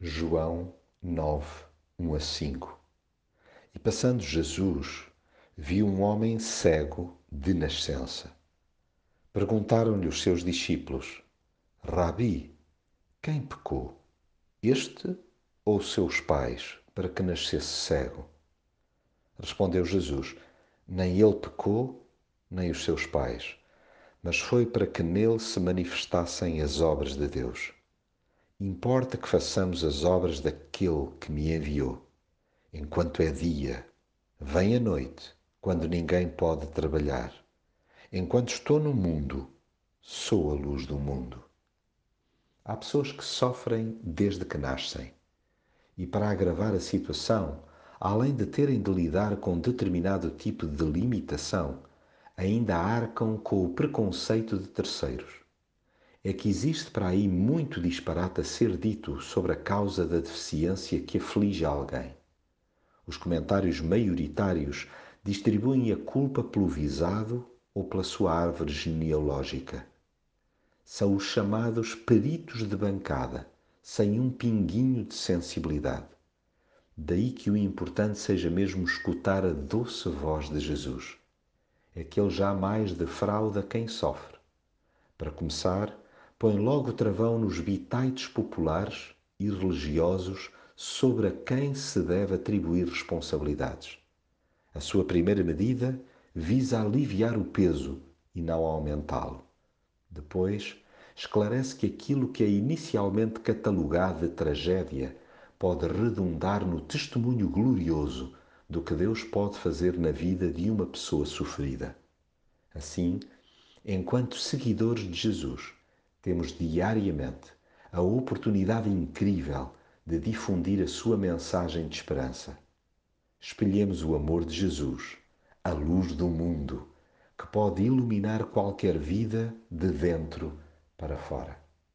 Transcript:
João 9, 1 a 5 E passando Jesus, viu um homem cego de nascença. Perguntaram-lhe os seus discípulos: Rabi, quem pecou, este ou seus pais, para que nascesse cego? Respondeu Jesus: Nem ele pecou, nem os seus pais, mas foi para que nele se manifestassem as obras de Deus. Importa que façamos as obras daquele que me enviou, enquanto é dia, vem a noite, quando ninguém pode trabalhar. Enquanto estou no mundo, sou a luz do mundo. Há pessoas que sofrem desde que nascem. E para agravar a situação, além de terem de lidar com determinado tipo de limitação, ainda arcam com o preconceito de terceiros é que existe para aí muito disparate a ser dito sobre a causa da deficiência que aflige alguém. Os comentários maioritários distribuem a culpa pelo visado ou pela sua árvore genealógica. São os chamados peritos de bancada, sem um pinguinho de sensibilidade. Daí que o importante seja mesmo escutar a doce voz de Jesus. É que ele jamais defrauda quem sofre. Para começar, põe logo travão nos bitaites populares e religiosos sobre a quem se deve atribuir responsabilidades. A sua primeira medida visa aliviar o peso e não aumentá-lo. Depois, esclarece que aquilo que é inicialmente catalogado de tragédia pode redundar no testemunho glorioso do que Deus pode fazer na vida de uma pessoa sofrida. Assim, enquanto seguidores de Jesus, temos diariamente a oportunidade incrível de difundir a sua mensagem de esperança. Espelhemos o amor de Jesus, a luz do mundo, que pode iluminar qualquer vida de dentro para fora.